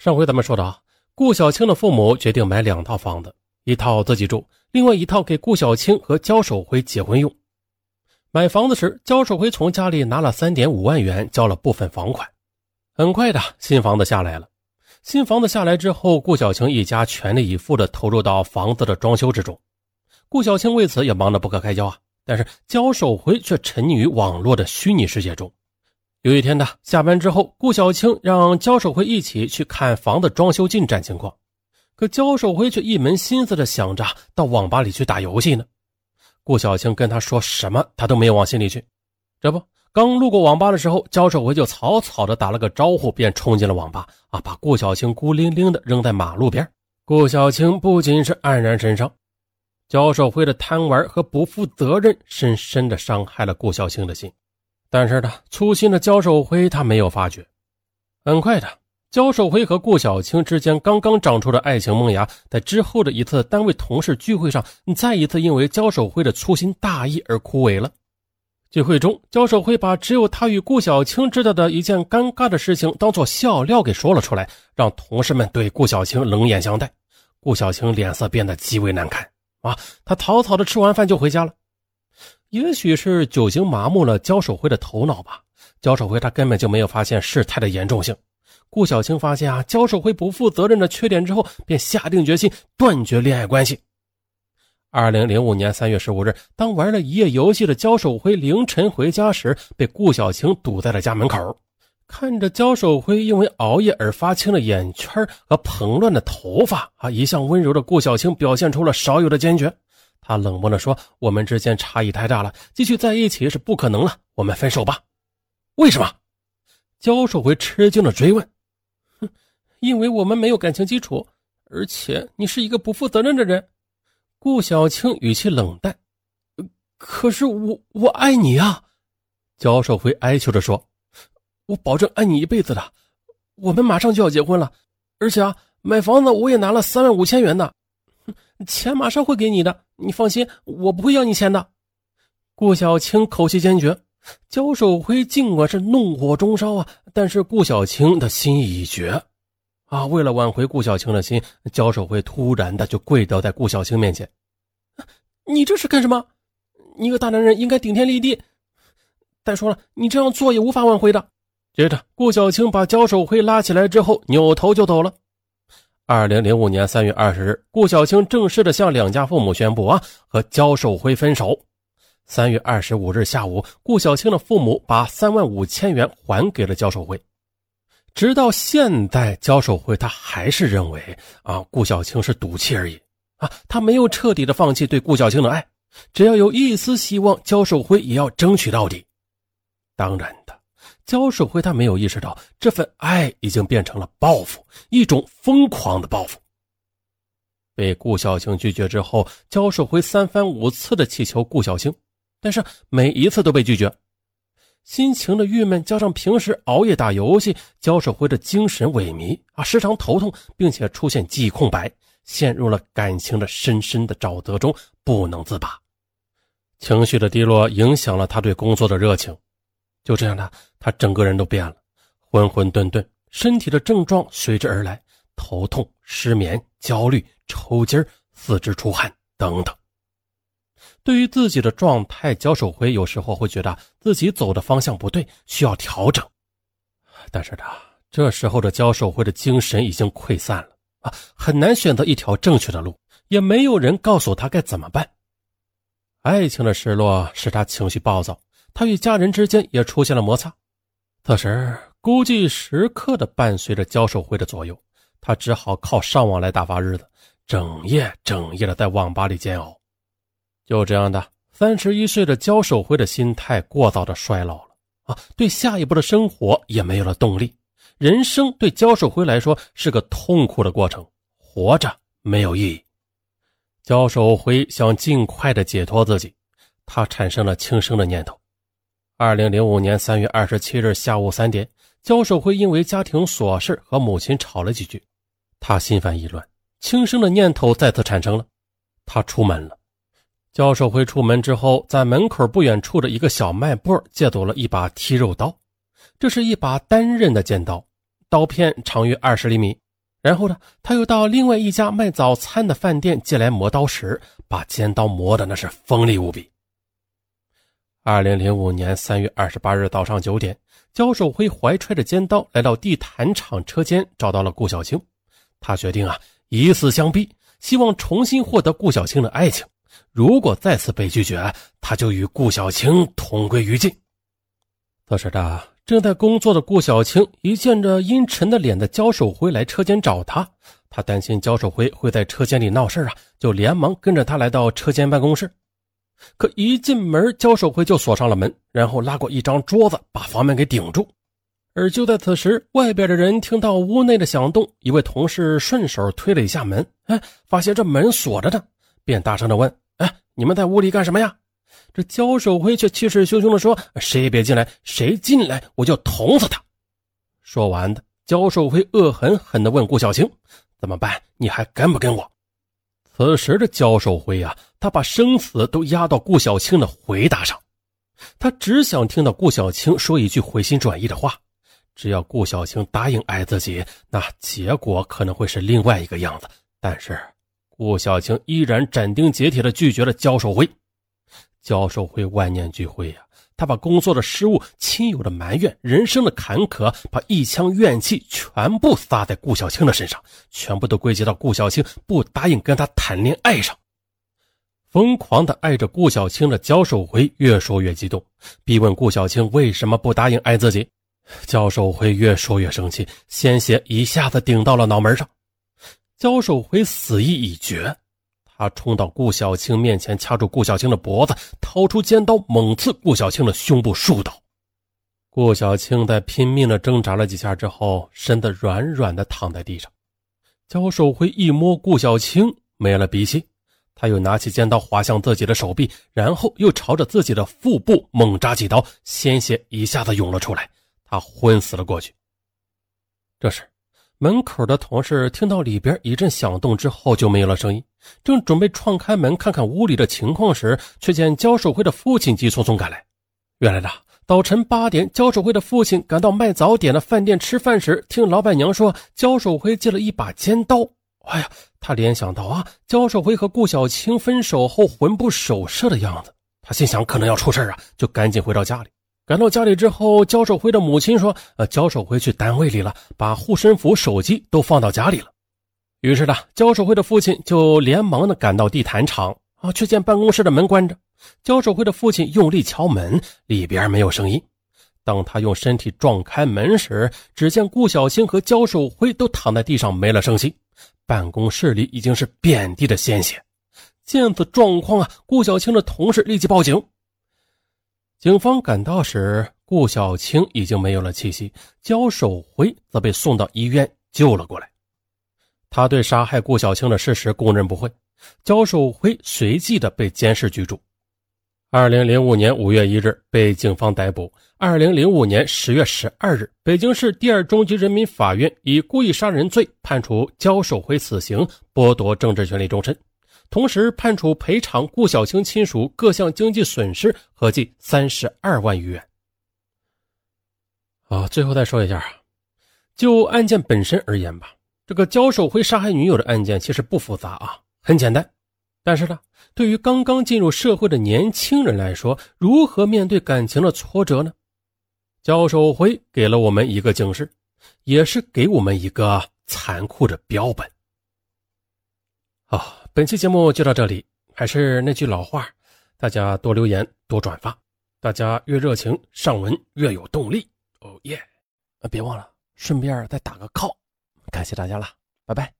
上回咱们说到，顾小青的父母决定买两套房子，一套自己住，另外一套给顾小青和焦守辉结婚用。买房子时，焦守辉从家里拿了三点五万元交了部分房款。很快的，新房子下来了。新房子下来之后，顾小青一家全力以赴地投入到房子的装修之中。顾小青为此也忙得不可开交啊！但是焦守辉却沉溺于网络的虚拟世界中。有一天呢，下班之后，顾小青让焦守辉一起去看房子装修进展情况，可焦守辉却一门心思的想着到网吧里去打游戏呢。顾小青跟他说什么，他都没有往心里去。这不，刚路过网吧的时候，焦守辉就草草的打了个招呼，便冲进了网吧啊，把顾小青孤零零的扔在马路边。顾小青不仅是黯然神伤，焦守辉的贪玩和不负责任，深深的伤害了顾小青的心。但是呢，粗心的焦守辉他没有发觉。很快的，焦守辉和顾小青之间刚刚长出的爱情萌芽，在之后的一次单位同事聚会上，再一次因为焦守辉的粗心大意而枯萎了。聚会中，焦守辉把只有他与顾小青知道的一件尴尬的事情当做笑料给说了出来，让同事们对顾小青冷眼相待。顾小青脸色变得极为难看啊！他草草的吃完饭就回家了。也许是酒精麻木了焦守辉的头脑吧，焦守辉他根本就没有发现事态的严重性。顾小青发现啊焦守辉不负责任的缺点之后，便下定决心断绝恋爱关系。二零零五年三月十五日，当玩了一夜游戏的焦守辉凌晨回家时，被顾小青堵在了家门口。看着焦守辉因为熬夜而发青的眼圈和蓬乱的头发，啊，一向温柔的顾小青表现出了少有的坚决。他冷漠地说：“我们之间差异太大了，继续在一起是不可能了，我们分手吧。”为什么？焦守辉吃惊地追问。“哼，因为我们没有感情基础，而且你是一个不负责任的人。”顾小青语气冷淡。“可是我我爱你啊！”焦守辉哀求着说，“我保证爱你一辈子的。我们马上就要结婚了，而且啊，买房子我也拿了三万五千元呢。”钱马上会给你的，你放心，我不会要你钱的。顾小青口气坚决，焦守辉尽管是怒火中烧啊，但是顾小青的心已决啊。为了挽回顾小青的心，焦守辉突然的就跪倒在顾小青面前：“你这是干什么？你一个大男人应该顶天立地。再说了，你这样做也无法挽回的。”接着，顾小青把焦守辉拉起来之后，扭头就走了。二零零五年三月二十日，顾小青正式的向两家父母宣布啊，和焦守辉分手。三月二十五日下午，顾小青的父母把三万五千元还给了焦守辉。直到现在，焦守辉他还是认为啊，顾小青是赌气而已啊，他没有彻底的放弃对顾小青的爱，只要有一丝希望，焦守辉也要争取到底。当然。焦守辉他没有意识到，这份爱已经变成了报复，一种疯狂的报复。被顾小青拒绝之后，焦守辉三番五次的乞求顾小青，但是每一次都被拒绝。心情的郁闷加上平时熬夜打游戏，焦守辉的精神萎靡啊，时常头痛，并且出现记忆空白，陷入了感情的深深的沼泽中不能自拔。情绪的低落影响了他对工作的热情。就这样的，他整个人都变了，浑混沌沌，身体的症状随之而来：头痛、失眠、焦虑、抽筋四肢出汗等等。对于自己的状态，焦守辉有时候会觉得自己走的方向不对，需要调整。但是他这时候的焦守辉的精神已经溃散了啊，很难选择一条正确的路，也没有人告诉他该怎么办。爱情的失落使他情绪暴躁。他与家人之间也出现了摩擦，此时孤寂时刻的伴随着焦守辉的左右，他只好靠上网来打发日子，整夜整夜的在网吧里煎熬。就这样的，三十一岁的焦守辉的心态过早的衰老了啊，对下一步的生活也没有了动力。人生对焦守辉来说是个痛苦的过程，活着没有意义。焦守辉想尽快的解脱自己，他产生了轻生的念头。二零零五年三月二十七日下午三点，焦守辉因为家庭琐事和母亲吵了几句，他心烦意乱，轻生的念头再次产生了。他出门了。焦守辉出门之后，在门口不远处的一个小卖部借走了一把剔肉刀，这是一把单刃的尖刀，刀片长约二十厘米，然后呢，他又到另外一家卖早餐的饭店借来磨刀石，把尖刀磨的那是锋利无比。二零零五年三月二十八日早上九点，焦守辉怀揣着尖刀来到地毯厂车间，找到了顾小青。他决定啊，以死相逼，希望重新获得顾小青的爱情。如果再次被拒绝，他就与顾小青同归于尽。此时的正在工作的顾小青一见着阴沉的脸的焦守辉来车间找他，他担心焦守辉会在车间里闹事啊，就连忙跟着他来到车间办公室。可一进门，焦守辉就锁上了门，然后拉过一张桌子，把房门给顶住。而就在此时，外边的人听到屋内的响动，一位同事顺手推了一下门，哎，发现这门锁着呢，便大声的问：“哎，你们在屋里干什么呀？”这焦守辉却气势汹汹的说：“谁也别进来，谁进来我就捅死他。”说完的，焦守辉恶狠狠地问顾小青：“怎么办？你还跟不跟我？”此时的焦守辉啊，他把生死都压到顾小青的回答上，他只想听到顾小青说一句回心转意的话。只要顾小青答应爱自己，那结果可能会是另外一个样子。但是，顾小青依然斩钉截铁地拒绝了焦守辉。焦守辉万念俱灰呀，他把工作的失误、亲友的埋怨、人生的坎坷，把一腔怨气全部撒在顾小青的身上，全部都归结到顾小青不答应跟他谈恋爱上。疯狂的爱着顾小青的焦守辉越说越激动，逼问顾小青为什么不答应爱自己。焦守辉越说越生气，鲜血一下子顶到了脑门上。焦守辉死意已决，他冲到顾小青面前，掐住顾小青的脖子，掏出尖刀猛刺顾小青的胸部数刀。顾小青在拼命的挣扎了几下之后，身子软软的躺在地上。焦守辉一摸顾小青没了鼻息，他又拿起尖刀划向自己的手臂，然后又朝着自己的腹部猛扎几刀，鲜血一下子涌了出来。他昏死了过去。这时，门口的同事听到里边一阵响动之后就没有了声音，正准备撞开门看看屋里的情况时，却见焦守辉的父亲急匆匆赶来。原来呢，早晨八点，焦守辉的父亲赶到卖早点的饭店吃饭时，听老板娘说焦守辉借了一把尖刀。哎呀，他联想到啊，焦守辉和顾小青分手后魂不守舍的样子，他心想可能要出事啊，就赶紧回到家里。赶到家里之后，焦守辉的母亲说：“呃，焦守辉去单位里了，把护身符、手机都放到家里了。”于是呢，焦守辉的父亲就连忙的赶到地毯厂啊，却见办公室的门关着。焦守辉的父亲用力敲门，里边没有声音。当他用身体撞开门时，只见顾小青和焦守辉都躺在地上没了声息，办公室里已经是遍地的鲜血。见此状况啊，顾小青的同事立即报警。警方赶到时，顾小青已经没有了气息，焦守辉则被送到医院救了过来。他对杀害顾小青的事实供认不讳，焦守辉随即的被监视居住。二零零五年五月一日被警方逮捕。二零零五年十月十二日，北京市第二中级人民法院以故意杀人罪判处焦守辉死刑，剥夺政治权利终身。同时判处赔偿顾小青亲属各项经济损失合计三十二万余元。啊，最后再说一下啊，就案件本身而言吧，这个焦守辉杀害女友的案件其实不复杂啊，很简单。但是呢，对于刚刚进入社会的年轻人来说，如何面对感情的挫折呢？焦守辉给了我们一个警示，也是给我们一个残酷的标本。好。本期节目就到这里，还是那句老话，大家多留言多转发，大家越热情上文越有动力。哦耶！别忘了顺便再打个 call，感谢大家了，拜拜。